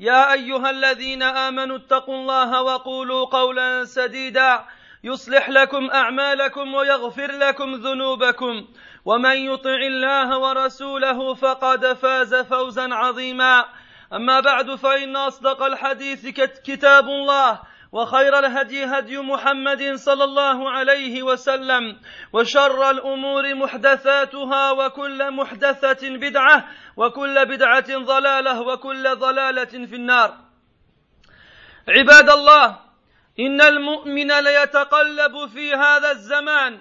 يا أيها الذين آمنوا اتقوا الله وقولوا قولا سديدا. يصلح لكم أعمالكم ويغفر لكم ذنوبكم. ومن يطع الله ورسوله فقد فاز فوزا عظيما. أما بعد فإن أصدق الحديث كتاب الله. وخير الهدي هدي محمد صلى الله عليه وسلم وشر الأمور محدثاتها وكل محدثة بدعة وكل بدعة ضلالة وكل ضلالة في النار. عباد الله إن المؤمن ليتقلب في هذا الزمان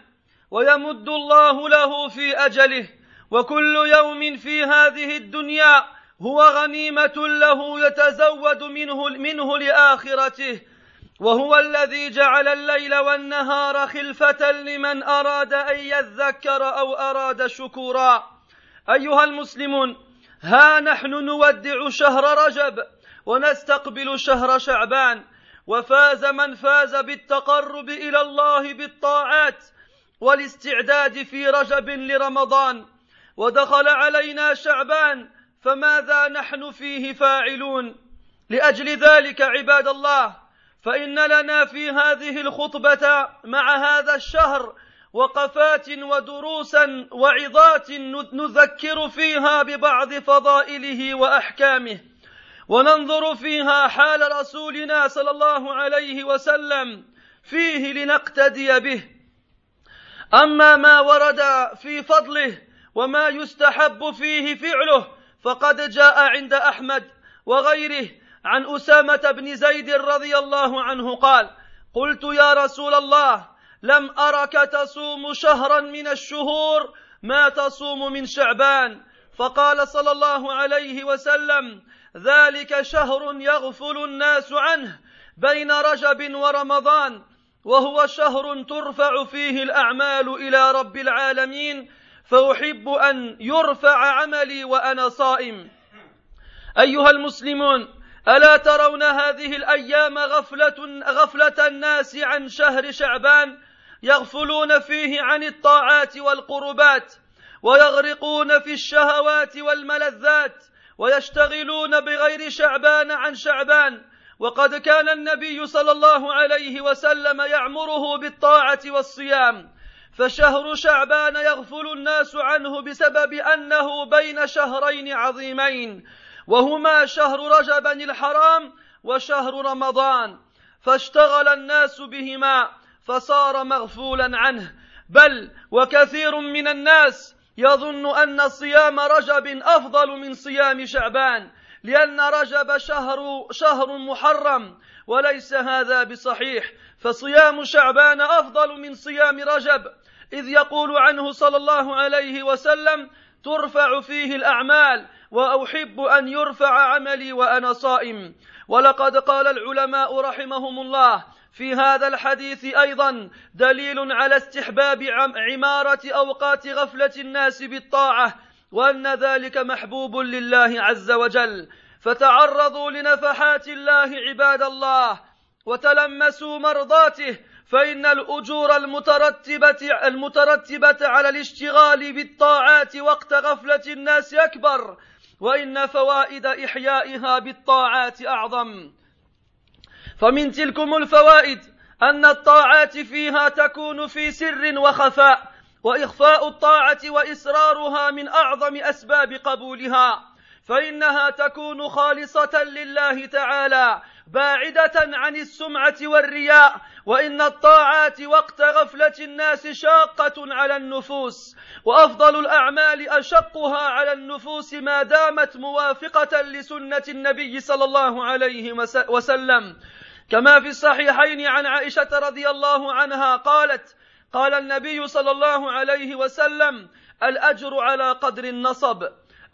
ويمد الله له في أجله وكل يوم في هذه الدنيا هو غنيمة له يتزود منه منه لآخرته وهو الذي جعل الليل والنهار خلفة لمن أراد أن يذكر أو أراد شكورا. أيها المسلمون ها نحن نودع شهر رجب ونستقبل شهر شعبان. وفاز من فاز بالتقرب إلى الله بالطاعات والاستعداد في رجب لرمضان. ودخل علينا شعبان فماذا نحن فيه فاعلون؟ لأجل ذلك عباد الله فإن لنا في هذه الخطبة مع هذا الشهر وقفات ودروسا وعظات نذكر فيها ببعض فضائله وأحكامه وننظر فيها حال رسولنا صلى الله عليه وسلم فيه لنقتدي به. أما ما ورد في فضله وما يستحب فيه فعله فقد جاء عند أحمد وغيره عن أسامة بن زيد رضي الله عنه قال قلت يا رسول الله لم أرك تصوم شهرا من الشهور ما تصوم من شعبان. فقال صلى الله عليه وسلم ذلك شهر يغفل الناس عنه بين رجب ورمضان وهو شهر ترفع فيه الأعمال إلى رب العالمين فأحب أن يرفع عملي وأنا صائم. أيها المسلمون ألا ترون هذه الأيام غفلة غفلة الناس عن شهر شعبان يغفلون فيه عن الطاعات والقربات ويغرقون في الشهوات والملذات ويشتغلون بغير شعبان عن شعبان وقد كان النبي صلى الله عليه وسلم يعمره بالطاعة والصيام فشهر شعبان يغفل الناس عنه بسبب أنه بين شهرين عظيمين وهما شهر رجب الحرام وشهر رمضان. فاشتغل الناس بهما فصار مغفولا عنه. بل وكثير من الناس يظن أن صيام رجب أفضل من صيام شعبان لأن رجب شهر شهر محرم وليس هذا بصحيح. فصيام شعبان أفضل من صيام رجب إذ يقول عنه صلى الله عليه وسلم ترفع فيه الأعمال وأحب أن يرفع عملي وأنا صائم. ولقد قال العلماء رحمهم الله في هذا الحديث أيضا دليل على استحباب عمارة أوقات غفلة الناس بالطاعة وأن ذلك محبوب لله عز وجل. فتعرضوا لنفحات الله عباد الله وتلمسوا مرضاته فإن الأجور المترتبة المترتبة على الاشتغال بالطاعات وقت غفلة الناس أكبر. وإن فوائد إحيائها بالطاعات أعظم. فمن تلكم الفوائد أن الطاعات فيها تكون في سر وخفاء وإخفاء الطاعة وإسرارها من أعظم أسباب قبولها. فإنها تكون خالصة لله تعالى باعدة عن السمعة والرياء وإن الطاعات وقت غفلة الناس شاقة على النفوس وأفضل الأعمال أشقها على النفوس ما دامت موافقة لسنة النبي صلى الله عليه وسلم. كما في الصحيحين عن عائشة رضي الله عنها قالت قال النبي صلى الله عليه وسلم الأجر على قدر النصب.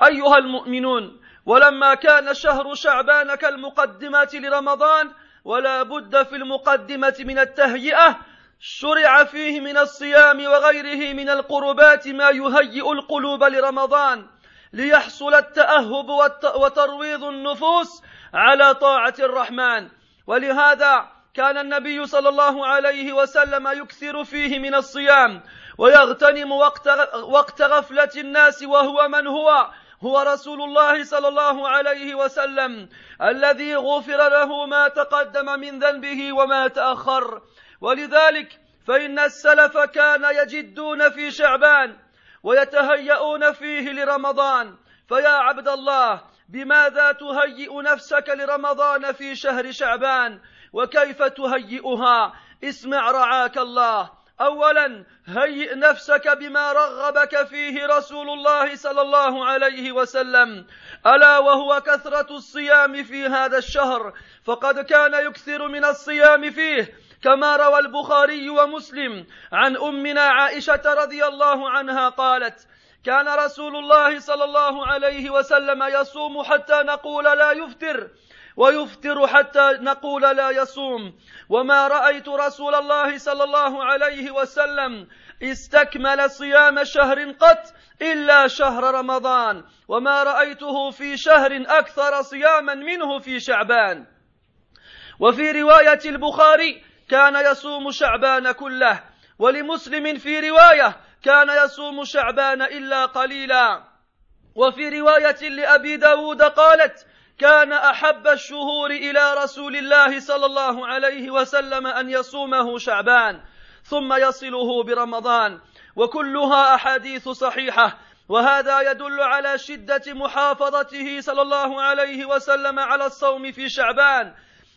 أيها المؤمنون ولما كان شهر شعبان كالمقدمه لرمضان ولا بد في المقدمة من التهيئة شرع فيه من الصيام وغيره من القربات ما يهيئ القلوب لرمضان ليحصل التأهب وترويض النفوس على طاعة الرحمن. ولهذا كان النبي صلى الله عليه وسلم يكثر فيه من الصيام ويغتنم وقت وقت غفلة الناس وهو من هو هو رسول الله صلى الله عليه وسلم الذي غفر له ما تقدم من ذنبه وما تأخر. ولذلك فإن السلف كان يجدون في شعبان ويتهيئون فيه لرمضان. فيا عبد الله بماذا تهيئ نفسك لرمضان في شهر شعبان؟ وكيف تهيئها؟ اسمع رعاك الله. اولا هيئ نفسك بما رغبك فيه رسول الله صلى الله عليه وسلم. ألا وهو كثرة الصيام في هذا الشهر فقد كان يكثر من الصيام فيه كما روى البخاري ومسلم. عن أمنا عائشة رضي الله عنها قالت كان رسول الله صلى الله عليه وسلم يصوم حتى نقول لا يفطر. ويفطر حتى نقول لا يصوم. وما رأيت رسول الله صلى الله عليه وسلم استكمل صيام شهر قط إلا شهر رمضان. وما رأيته في شهر أكثر صياما منه في شعبان. وفي رواية البخاري كان يصوم شعبان كله. ولمسلم في رواية كان يصوم شعبان إلا قليلا. وفي رواية لأبي داود قالت كان أحب الشهور إلى رسول الله صلى الله عليه وسلم أن يصومه شعبان ثم يصله برمضان وكلها أحاديث صحيحة وهذا يدل على شدة محافظته صلى الله عليه وسلم على الصوم في شعبان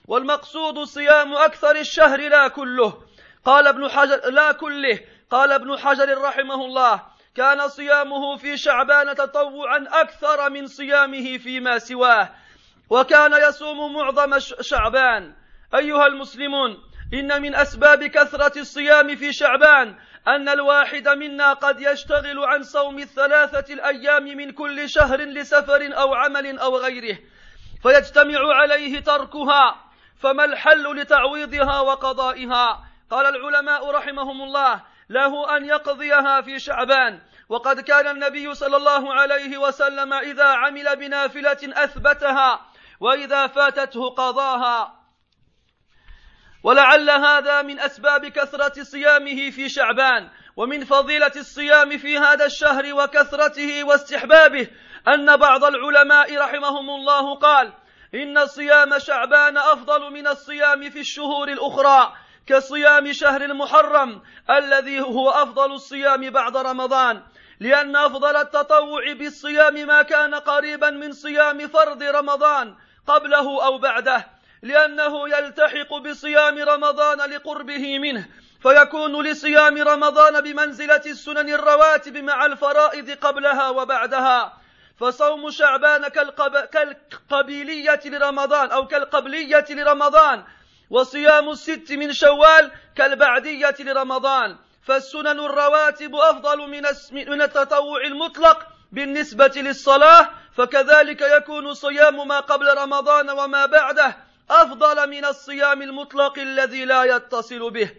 والمقصود صيام أكثر الشهر لا كله. قال ابن حجر لا كله. قال ابن حجر رحمه الله كان صيامه في شعبان تطوعا أكثر من صيامه فيما سواه. وكان يصوم معظم شعبان. أيها المسلمون إن من أسباب كثرة الصيام في شعبان أن الواحد منا قد يشتغل عن صوم الثلاثة الأيام من كل شهر لسفر أو عمل أو غيره فيجتمع عليه تركها. فما الحل لتعويضها وقضائها؟ قال العلماء رحمهم الله له أن يقضيها في شعبان. وقد كان النبي صلى الله عليه وسلم إذا عمل بنافلة أثبتها. وإذا فاتته قضاها. ولعل هذا من أسباب كثرة صيامه في شعبان ومن فضيلة الصيام في هذا الشهر وكثرته واستحبابه أن بعض العلماء رحمهم الله قال إن صيام شعبان أفضل من الصيام في الشهور الأخرى كصيام شهر المحرم الذي هو أفضل الصيام بعد رمضان لأن أفضل التطوع بالصيام ما كان قريبا من صيام فرض رمضان قبله أو بعده لأنه يلتحق بصيام رمضان لقربه منه فيكون لصيام رمضان بمنزلة السنن الرواتب مع الفرائض قبلها وبعدها. فصوم شعبان كالقب... كالقبيلية لرمضان أو كالقبلية لرمضان وصيام الست من شوال كالبعدية لرمضان. فالسنن الرواتب أفضل من التطوع المطلق بالنسبة للصلاة فكذلك يكون صيام ما قبل رمضان وما بعده أفضل من الصيام المطلق الذي لا يتصل به.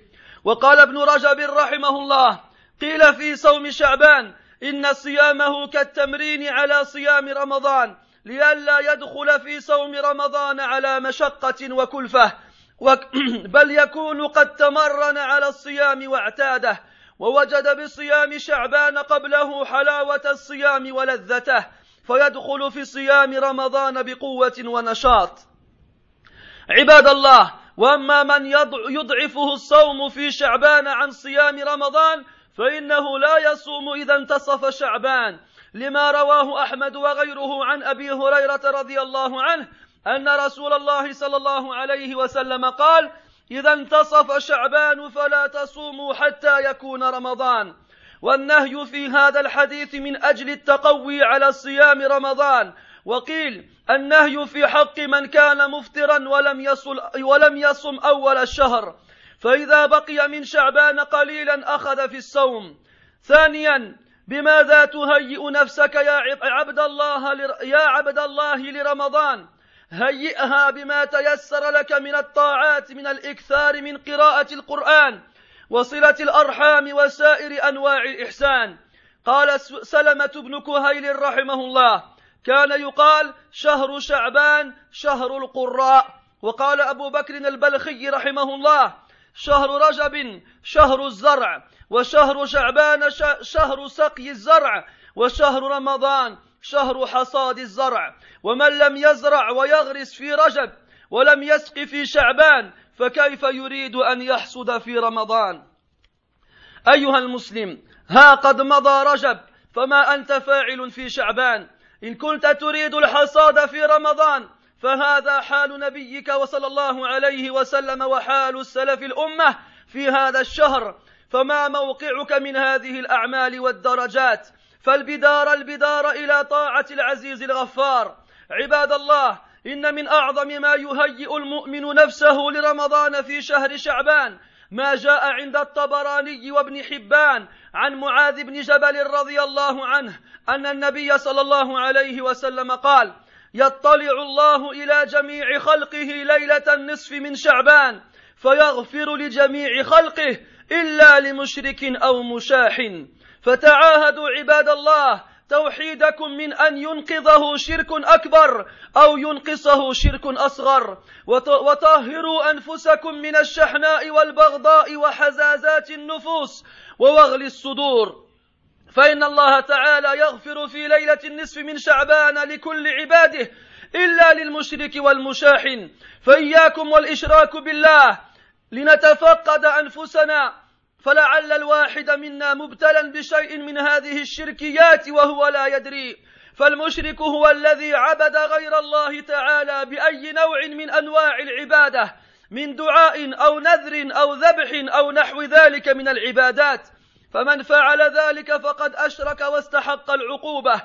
وقال ابن رجب رحمه الله قيل في صوم شعبان إن صيامه كالتمرين على صيام رمضان لئلا يدخل في صوم رمضان على مشقة وكلفة بل يكون قد تمرن على الصيام واعتاده ووجد بصيام شعبان قبله حلاوة الصيام ولذته فيدخل في صيام رمضان بقوة ونشاط. عباد الله وأما من يضعفه الصوم في شعبان عن صيام رمضان فإنه لا يصوم إذا انتصف شعبان. لما رواه أحمد وغيره عن أبي هريرة رضي الله عنه أن رسول الله صلى الله عليه وسلم قال إذا انتصف شعبان فلا تصوموا حتى يكون رمضان. والنهي في هذا الحديث من أجل التقوي على صيام رمضان. وقيل النهي في حق من كان مفطرا ولم يصل ولم يصم أول الشهر. فإذا بقي من شعبان قليلا أخذ في الصوم. ثانيا بماذا تهيئ نفسك يا عبد الله يا عبد الله لرمضان؟ هيئها بما تيسر لك من الطاعات من الإكثار من قراءة القرآن. وصلة الأرحام وسائر أنواع الاحسان قال سلمة بن كهيل رحمه الله كان يقال شهر شعبان شهر القراء. وقال أبو بكر البلخي رحمه الله شهر رجب شهر الزرع وشهر شعبان شهر سقي الزرع وشهر رمضان شهر حصاد الزرع. ومن لم يزرع ويغرس في رجب ولم يسق في شعبان فكيف يريد أن يحصد في رمضان؟ أيها المسلم ها قد مضى رجب فما أنت فاعل في شعبان؟ إن كنت تريد الحصاد في رمضان فهذا حال نبيك وصلى الله عليه وسلم وحال السلف الأمة في هذا الشهر. فما موقعك من هذه الأعمال والدرجات؟ فالبدار البدار إلى طاعة العزيز الغفار. عباد الله إن من أعظم ما يهيئ المؤمن نفسه لرمضان في شهر شعبان ما جاء عند الطبراني وابن حبان عن معاذ بن جبل رضي الله عنه أن النبي صلى الله عليه وسلم قال يطلع الله إلى جميع خلقه ليلة النصف من شعبان فيغفر لجميع خلقه إلا لمشرك أو مشاح فتعاهدوا عباد الله توحيدكم من أن ينقذه شرك أكبر أو ينقصه شرك أصغر. وطهروا أنفسكم من الشحناء والبغضاء وحزازات النفوس ووغل الصدور. فإن الله تعالى يغفر في ليلة النصف من شعبان لكل عباده إلا للمشرك والمشاحن. فإياكم والإشراك بالله لنتفقد أنفسنا فلعل الواحد منا مبتلا بشيء من هذه الشركيات وهو لا يدري. فالمشرك هو الذي عبد غير الله تعالى بأي نوع من أنواع العبادة من دعاء أو نذر أو ذبح أو نحو ذلك من العبادات. فمن فعل ذلك فقد أشرك واستحق العقوبة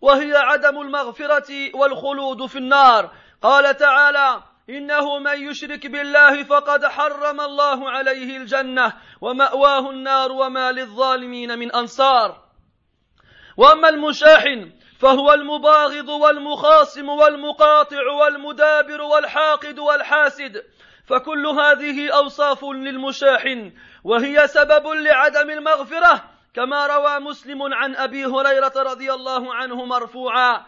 وهي عدم المغفرة والخلود في النار. قال تعالى إنه من يشرك بالله فقد حرم الله عليه الجنة ومأواه النار وما للظالمين من أنصار. وأما المشاحن فهو المباغض والمخاصم والمقاطع والمدابر والحاقد والحاسد. فكل هذه أوصاف للمشاحن وهي سبب لعدم المغفرة كما روى مسلم عن أبي هريرة رضي الله عنه مرفوعا.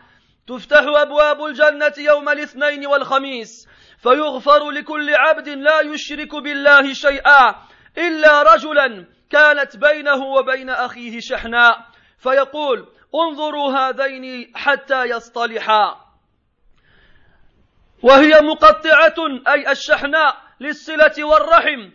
تفتح أبواب الجنة يوم الاثنين والخميس فيغفر لكل عبد لا يشرك بالله شيئا إلا رجلا كانت بينه وبين أخيه شحناء فيقول انظروا هذين حتى يصطلحا. وهي مقطعة أي الشحناء للصلة والرحم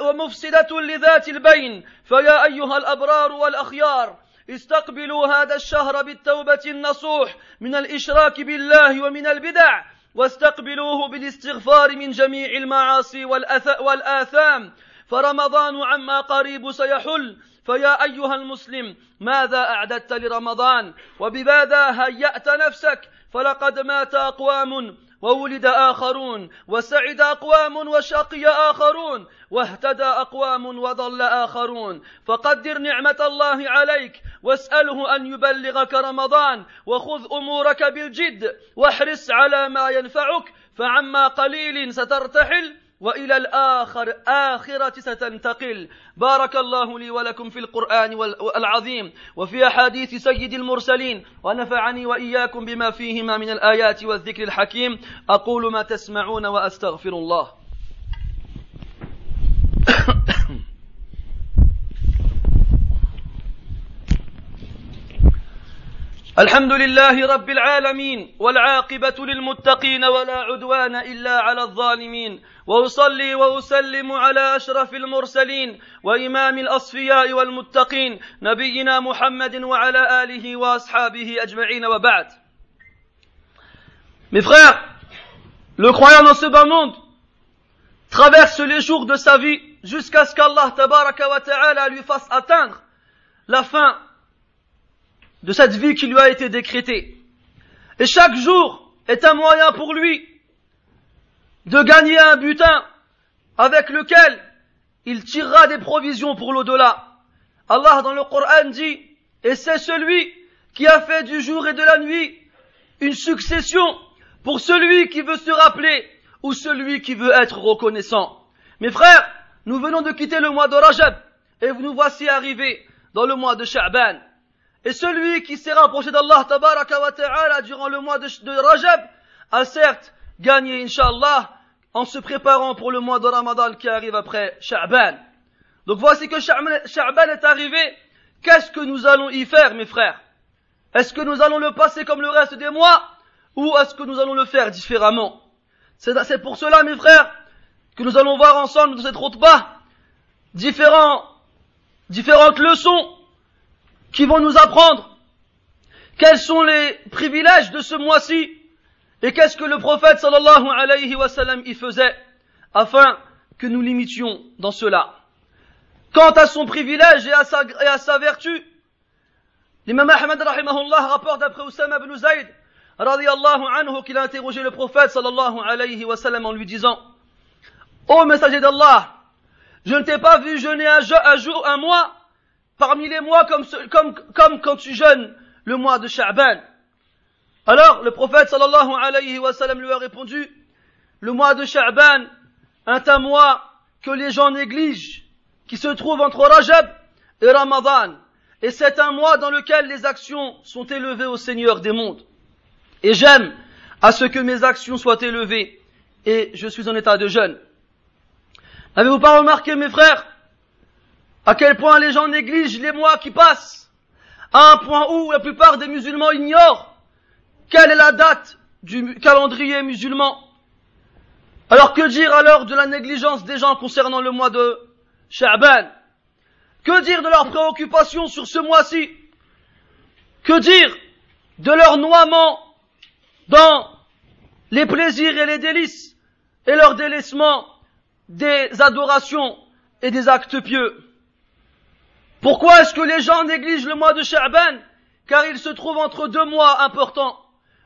ومفسدة لذات البين. فيا أيها الأبرار والأخيار استقبلوا هذا الشهر بالتوبة النصوح من الإشراك بالله ومن البدع واستقبلوه بالاستغفار من جميع المعاصي والآثام. فرمضان عما قريب سيحل. فيا أيها المسلم ماذا أعددت لرمضان؟ وبماذا هيأت نفسك؟ فلقد مات أقوام وولد آخرون وسعد أقوام وشقي آخرون واهتدى أقوام وضل آخرون. فقدر نعمة الله عليك واسأله أن يبلغك رمضان وخذ أمورك بالجد واحرص على ما ينفعك فعما قليل سترتحل وإلى الآخر آخرة ستنتقل بارك الله لي ولكم في القرآن العظيم وفي أحاديث سيد المرسلين. ونفعني وإياكم بما فيهما من الآيات والذكر الحكيم. أقول ما تسمعون وأستغفر الله. الحمد لله رب العالمين والعاقبة للمتقين ولا عدوان إلا على الظالمين. وأصلي وأسلم على أشرف المرسلين وإمام الأصفياء والمتقين نبينا محمد وعلى آله وأصحابه أجمعين وبعد. Mes frères, le croyant dans ce bas monde traverse les jours de sa vie jusqu'à ce qu'Allah tabaraka wa ta'ala lui fasse atteindre la fin de cette vie qui lui a été décrétée. Et chaque jour est un moyen pour lui de gagner un butin avec lequel il tirera des provisions pour l'au-delà. Allah dans le Coran dit, et c'est celui qui a fait du jour et de la nuit une succession pour celui qui veut se rappeler ou celui qui veut être reconnaissant. Mes frères, nous venons de quitter le mois de Rajab et nous voici arrivés dans le mois de Sha'ban. Et celui qui s'est rapproché d'Allah tabaraka wa ta'ala durant le mois de, Rajab a certes gagné, inshallah, en se préparant pour le mois de Ramadan qui arrive après Sha'ban. Donc voici que Sha'ban est arrivé. Qu'est-ce que nous allons y faire, mes frères? Est-ce que nous allons le passer comme le reste des mois? Ou est-ce que nous allons le faire différemment? C'est pour cela, mes frères, que nous allons voir ensemble dans cette route bas différents, différentes leçons qui vont nous apprendre quels sont les privilèges de ce mois-ci et qu'est-ce que le prophète sallallahu alayhi wa sallam y faisait afin que nous l'imitions dans cela. Quant à son privilège et à sa, et à sa vertu, l'imam Ahmad rahimahullah rapporte d'après Oussama ibn Zayd radiallahu anhu qu'il a interrogé le prophète sallallahu alayhi wa sallam en lui disant Ô messager d'Allah, je ne t'ai pas vu jeûner un, jour, un mois parmi les mois comme, comme, comme quand tu jeûnes le mois de Sha'ban. Alors, le prophète sallallahu alayhi wa sallam lui a répondu, le mois de Sha'ban est un mois que les gens négligent, qui se trouve entre Rajab et Ramadan. Et c'est un mois dans lequel les actions sont élevées au Seigneur des mondes. Et j'aime à ce que mes actions soient élevées et je suis en état de jeûne. N'avez-vous pas remarqué, mes frères, à quel point les gens négligent les mois qui passent, à un point où la plupart des musulmans ignorent quelle est la date du calendrier musulman. Alors que dire alors de la négligence des gens concernant le mois de Sha'ban? Que dire de leurs préoccupations sur ce mois-ci? Que dire de leur noiement dans les plaisirs et les délices et leur délaissement des adorations et des actes pieux? Pourquoi est-ce que les gens négligent le mois de Sha'ban? Car il se trouve entre deux mois importants.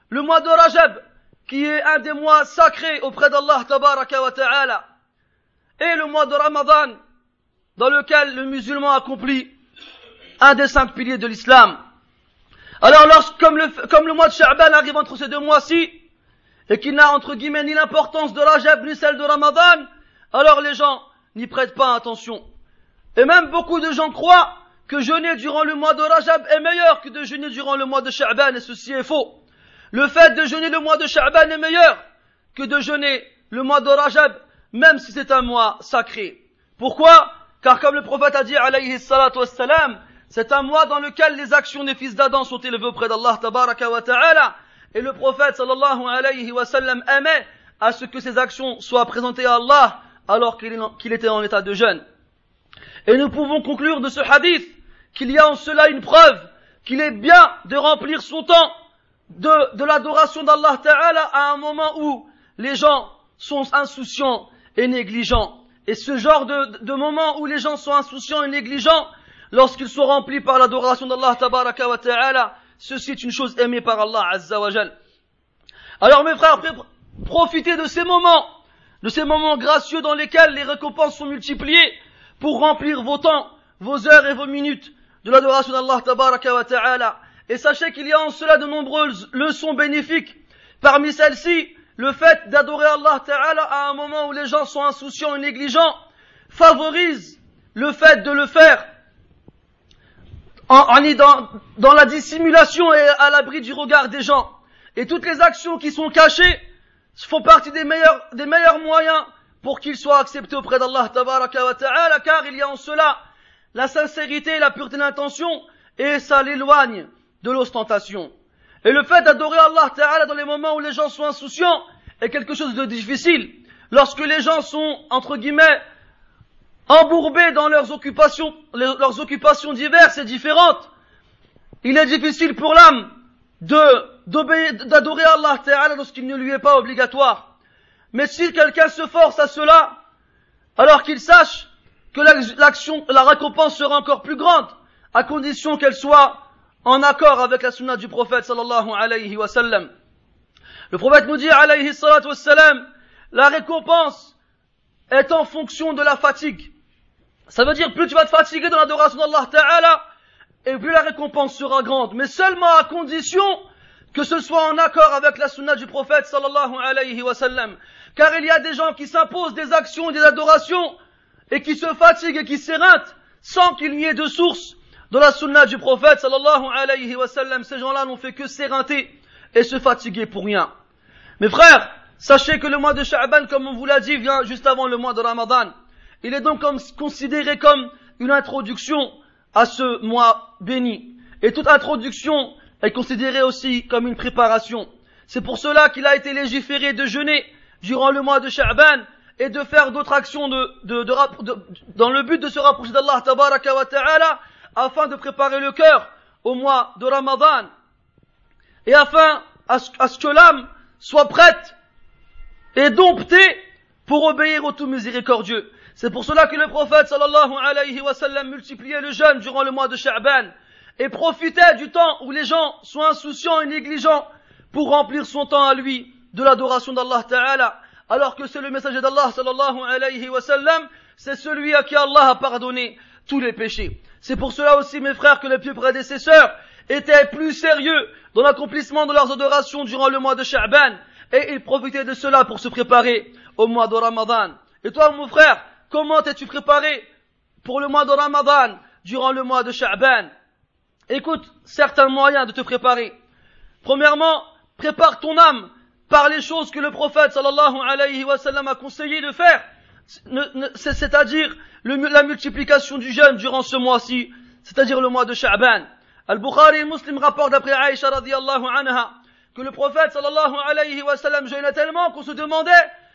Le mois de Rajab, qui est un des mois sacrés auprès d'Allah tabaraka wa ta'ala, et le mois de Ramadan, dans lequel le musulman accomplit un des cinq piliers de l'islam. Alors, lorsque, comme le, mois de Sha'ban arrive entre ces deux mois-ci, et qu'il n'a entre guillemets ni l'importance de Rajab ni celle de Ramadan, alors les gens n'y prêtent pas attention. Et même beaucoup de gens croient que jeûner durant le mois de Rajab est meilleur que de jeûner durant le mois de Sha'ban, et ceci est faux. Le fait de jeûner le mois de Sha'ban est meilleur que de jeûner le mois de Rajab, même si c'est un mois sacré. Pourquoi? Car comme le prophète a dit, alayhi salatu wassalam, c'est un mois dans lequel les actions des fils d'Adam sont élevées auprès d'Allah tabaraka ta'ala, et le prophète sallallahu alayhi wa sallam aimait à ce que ces actions soient présentées à Allah alors qu'il était en état de jeûne. Et nous pouvons conclure de ce hadith qu'il y a en cela une preuve qu'il est bien de remplir son temps de, de l'adoration d'Allah Ta'ala à un moment où les gens sont insouciants et négligents. Et ce genre de, de moment où les gens sont insouciants et négligents, lorsqu'ils sont remplis par l'adoration d'Allah Ta'ala, ceci est une chose aimée par Allah Azza wa Alors mes frères, profitez de ces moments de ces moments gracieux dans lesquels les récompenses sont multipliées pour remplir vos temps, vos heures et vos minutes de l'adoration d'Allah tabaraka wa ta'ala. Et sachez qu'il y a en cela de nombreuses leçons bénéfiques. Parmi celles-ci, le fait d'adorer Allah ta'ala à un moment où les gens sont insouciants et négligents favorise le fait de le faire en, en dans, dans la dissimulation et à l'abri du regard des gens. Et toutes les actions qui sont cachées font partie des meilleurs, des meilleurs moyens pour qu'ils soient acceptés auprès d'Allah ta'ala, car il y a en cela la sincérité et la pureté d'intention, et ça l'éloigne de l'ostentation. Et le fait d'adorer Allah Ta'ala dans les moments où les gens sont insouciants est quelque chose de difficile. Lorsque les gens sont, entre guillemets, embourbés dans leurs occupations, leurs occupations diverses et différentes, il est difficile pour l'âme d'adorer Allah Ta'ala lorsqu'il ne lui est pas obligatoire. Mais si quelqu'un se force à cela, alors qu'il sache que l'action, la récompense sera encore plus grande, à condition qu'elle soit en accord avec la sunna du prophète sallallahu alayhi wa sallam. Le prophète nous dit alayhi salatu wassalam, la récompense est en fonction de la fatigue. Ça veut dire plus tu vas te fatiguer dans l'adoration d'Allah Ta'ala, et plus la récompense sera grande. Mais seulement à condition que ce soit en accord avec la sunna du prophète sallallahu alayhi wa sallam. Car il y a des gens qui s'imposent des actions des adorations, et qui se fatiguent et qui s'éreintent, sans qu'il n'y ait de source dans la sunna du prophète sallallahu alayhi wa sallam, ces gens-là n'ont fait que s'éreinter et se fatiguer pour rien. Mes frères, sachez que le mois de Sha'ban, comme on vous l'a dit, vient juste avant le mois de Ramadan. Il est donc considéré comme une introduction à ce mois béni. Et toute introduction est considérée aussi comme une préparation. C'est pour cela qu'il a été légiféré de jeûner durant le mois de Sha'ban et de faire d'autres actions dans le but de se rapprocher d'Allah tabaraka wa ta'ala afin de préparer le cœur au mois de Ramadan et afin à ce, que l'âme soit prête et domptée pour obéir au tout miséricordieux. C'est pour cela que le prophète sallallahu alayhi wa sallam multipliait le jeûne durant le mois de Sha'ban et profitait du temps où les gens sont insouciants et négligents pour remplir son temps à lui de l'adoration d'Allah Ta'ala alors que c'est le messager d'Allah sallallahu alayhi wa sallam c'est celui à qui Allah a pardonné tous les péchés. C'est pour cela aussi, mes frères, que les plus prédécesseurs étaient plus sérieux dans l'accomplissement de leurs adorations durant le mois de Sha'ban, et ils profitaient de cela pour se préparer au mois de Ramadan. Et toi, mon frère, comment t'es-tu préparé pour le mois de Ramadan durant le mois de Sha'ban? Écoute certains moyens de te préparer. Premièrement, prépare ton âme par les choses que le prophète sallallahu alayhi wa sallam a conseillé de faire, c'est-à-dire la multiplication du jeûne durant ce mois-ci, c'est-à-dire le mois de Sha'ban. Al-Bukhari et Muslim rapportent d'après Aïcha radiallahu anha que le prophète sallallahu alayhi wa sallam jeûnait tellement qu'on se demandait,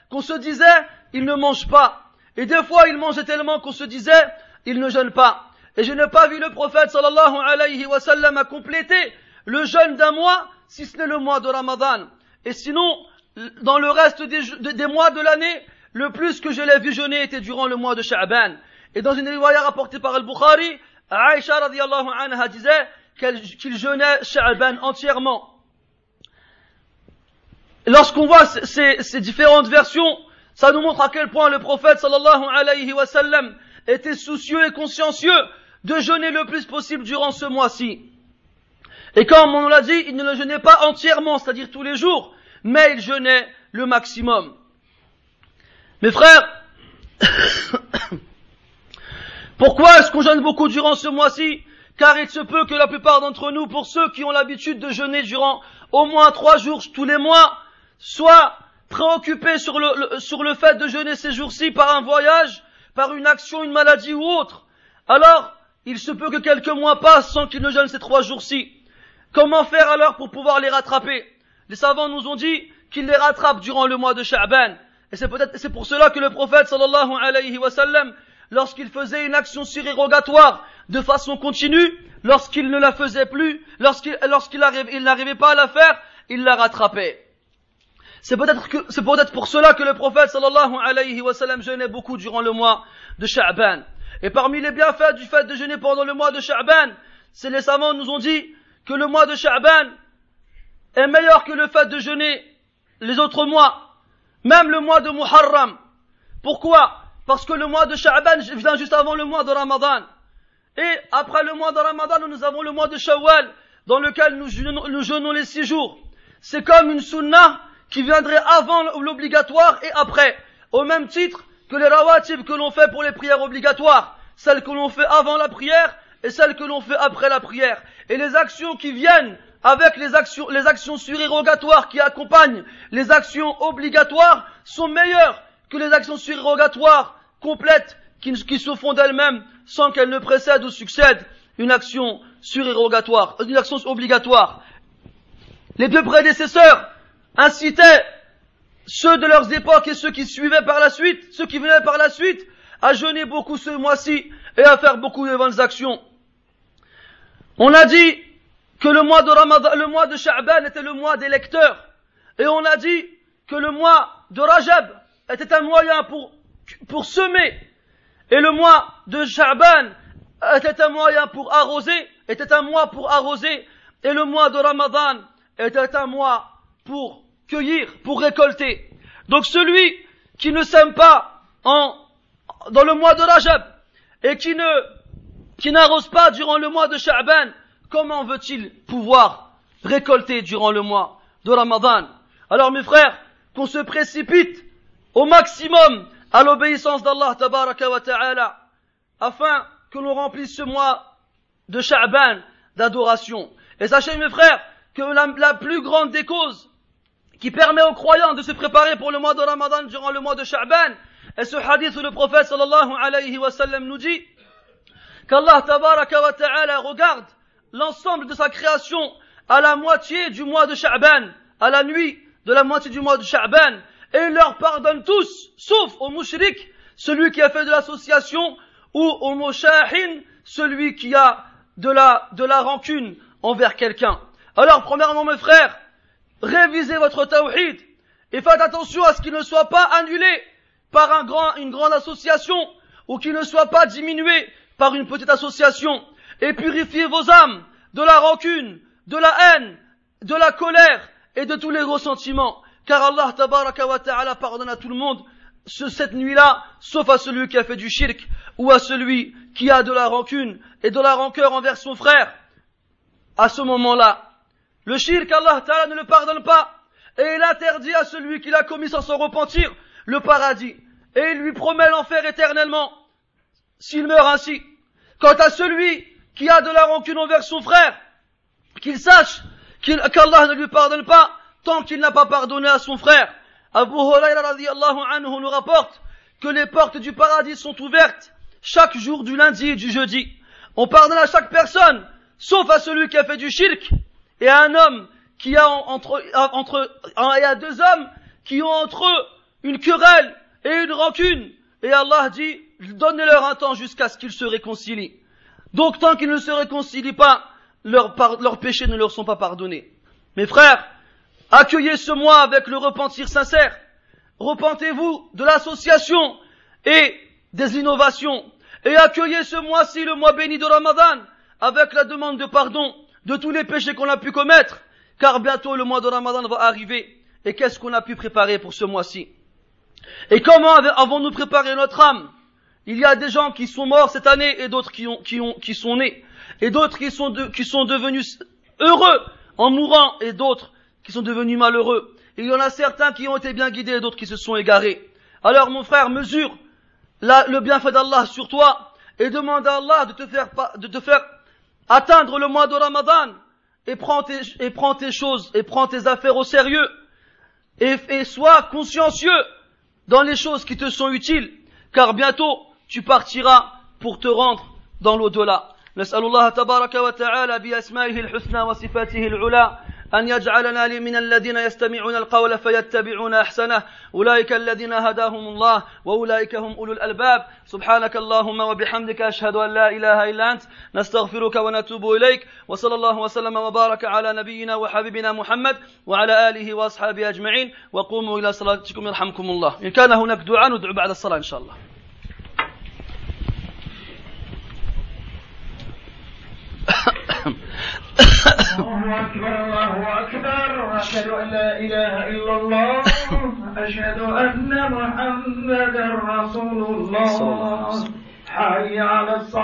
qu'on se disait, il ne mange pas. Et des fois, il mangeait tellement qu'on se disait, il ne jeûne pas. Et je n'ai pas vu le prophète sallallahu alayhi wa sallam compléter le jeûne d'un mois, si ce n'est le mois de Ramadan. Et sinon, dans le reste des, mois de l'année, le plus que je l'ai vu jeûner était durant le mois de Sha'ban. Et dans une riwaya rapportée par Al-Bukhari, Aïcha radiallahu anha disait qu'il jeûnait Sha'ban entièrement. Lorsqu'on voit ces, ces, différentes versions, ça nous montre à quel point le prophète sallallahu alayhi wa sallam était soucieux et consciencieux de jeûner le plus possible durant ce mois-ci. Et comme on l'a dit, il ne le jeûnait pas entièrement, c'est-à-dire tous les jours, mais il jeûnait le maximum. Mes frères, pourquoi est-ce qu'on jeûne beaucoup durant ce mois-ci? Car il se peut que la plupart d'entre nous, pour ceux qui ont l'habitude de jeûner durant au moins trois jours tous les mois, soient préoccupés sur le, sur le fait de jeûner ces jours-ci par un voyage, par une action, une maladie ou autre. Alors, il se peut que quelques mois passent sans qu'ils ne jeûnent ces trois jours-ci. Comment faire alors pour pouvoir les rattraper? Les savants nous ont dit qu'ils les rattrapent durant le mois de Sha'ban. Et c'est peut-être, c'est pour cela que le prophète sallallahu alayhi wa sallam, lorsqu'il faisait une action surérogatoire de façon continue, lorsqu'il ne la faisait plus, lorsqu'il, lorsqu'il il n'arrivait pas à la faire, il la rattrapait. C'est peut-être que, c'est peut-être pour cela que le prophète sallallahu alayhi wa sallam jeûnait beaucoup durant le mois de Sha'ban. Et parmi les bienfaits du fait de jeûner pendant le mois de Sha'ban, c'est les savants nous ont dit que le mois de Sha'ban est meilleur que le fait de jeûner les autres mois. Même le mois de Muharram. Pourquoi? Parce que le mois de Sha'ban vient juste avant le mois de Ramadan. Et après le mois de Ramadan, nous avons le mois de Shawwal, dans lequel nous jeûnons, les six jours. C'est comme une sunnah qui viendrait avant l'obligatoire et après. Au même titre que les rawatib que l'on fait pour les prières obligatoires. Celles que l'on fait avant la prière et celles que l'on fait après la prière. Et les actions qui viennent avec les actions, les actions surérogatoires qui accompagnent les actions obligatoires sont meilleures que les actions surérogatoires complètes qui, se font d'elles-mêmes sans qu'elles ne précèdent ou succèdent une action surérogatoire, une action obligatoire. Les deux prédécesseurs incitaient ceux de leurs époques et ceux qui suivaient par la suite, ceux qui venaient par la suite, à jeûner beaucoup ce mois-ci et à faire beaucoup de bonnes actions. On a dit que le mois de Ramadan, le mois de Sha'ban était le mois des lecteurs. Et on a dit que le mois de Rajab était un moyen pour, pour semer. Et le mois de Sha'ban était un moyen pour arroser, était un mois pour arroser. Et le mois de Ramadan était un mois pour cueillir, pour récolter. Donc celui qui ne sème pas en, dans le mois de Rajab et qui ne, qui n'arrose pas durant le mois de Sha'ban, comment veut-il pouvoir récolter durant le mois de Ramadan? Alors mes frères, qu'on se précipite au maximum à l'obéissance d'Allah tabaraka wa ta'ala, afin que l'on remplisse ce mois de Sha'ban d'adoration. Et sachez mes frères que la, plus grande des causes qui permet aux croyants de se préparer pour le mois de Ramadan durant le mois de Sha'ban est ce hadith où le prophète sallallahu alayhi wa sallam nous dit qu'Allah tabaraka wa ta'ala regarde l'ensemble de sa création à la moitié du mois de Sha'ban, à la nuit de la moitié du mois de Sha'ban, et il leur pardonne tous, sauf au mushrik, celui qui a fait de l'association, ou au mushahin, celui qui a de la, de la rancune envers quelqu'un. Alors, premièrement, mes frères, révisez votre tawhid, et faites attention à ce qu'il ne soit pas annulé par un grand, une grande association, ou qu'il ne soit pas diminué par une petite association et purifiez vos âmes de la rancune, de la haine, de la colère et de tous les ressentiments. Car Allah tabaraka ta'ala pardonne à tout le monde cette nuit-là, sauf à celui qui a fait du shirk ou à celui qui a de la rancune et de la rancœur envers son frère. À ce moment-là, le shirk, Allah ta'ala ne le pardonne pas et il interdit à celui qui l'a commis sans s'en repentir le paradis et il lui promet l'enfer éternellement s'il meurt ainsi. Quant à celui qui a de la rancune envers son frère, qu'il sache qu'Allah ne lui pardonne pas tant qu'il n'a pas pardonné à son frère. Abu Huraira anhu nous rapporte que les portes du paradis sont ouvertes chaque jour du lundi et du jeudi. On pardonne à chaque personne, sauf à celui qui a fait du shirk, et à un homme qui a entre, et à deux hommes qui ont entre eux une querelle et une rancune. Et Allah dit, donnez-leur un temps jusqu'à ce qu'ils se réconcilient. Donc tant qu'ils ne se réconcilient pas, leurs, péchés ne leur sont pas pardonnés. Mes frères, accueillez ce mois avec le repentir sincère. Repentez-vous de l'association et des innovations. Et accueillez ce mois-ci, le mois béni de Ramadan, avec la demande de pardon de tous les péchés qu'on a pu commettre, car bientôt le mois de Ramadan va arriver. Et qu'est-ce qu'on a pu préparer pour ce mois-ci? Et comment avons-nous préparé notre âme? Il y a des gens qui sont morts cette année et d'autres qui, ont, qui, ont, qui sont nés. Et d'autres qui, sont qui sont devenus heureux en mourant et d'autres qui sont devenus malheureux. il y en a certains qui ont été bien guidés et d'autres qui se sont égarés. Alors mon frère, mesure le bienfait d'Allah sur toi et demande à Allah de te faire, de te faire atteindre le mois de Ramadan et prends tes, et prends tes choses et prends tes affaires au sérieux et, et sois consciencieux dans les choses qui te sont utiles car bientôt tu partiras pour te rendre dans l'au-delà. نسأل الله تبارك وتعالى بأسمائه الحسنى وصفاته العلى أن يجعلنا من الذين يستمعون القول فيتبعون أحسنه. أولئك الذين هداهم الله وأولئك هم أولو الألباب. سبحانك اللهم وبحمدك أشهد أن لا إله إلا أنت. نستغفرك ونتوب إليك. وصلى الله وسلم وبارك على نبينا وحبيبنا محمد وعلى آله وأصحابه أجمعين. وقوموا إلى صلاتكم يرحمكم الله. إن كان هناك دعاء ندعو بعد الصلاة إن شاء الله. الله أكبر الله أكبر أشهد أن لا إله إلا الله. أشهد أن محمدا رسول الله. حي على الصلاة.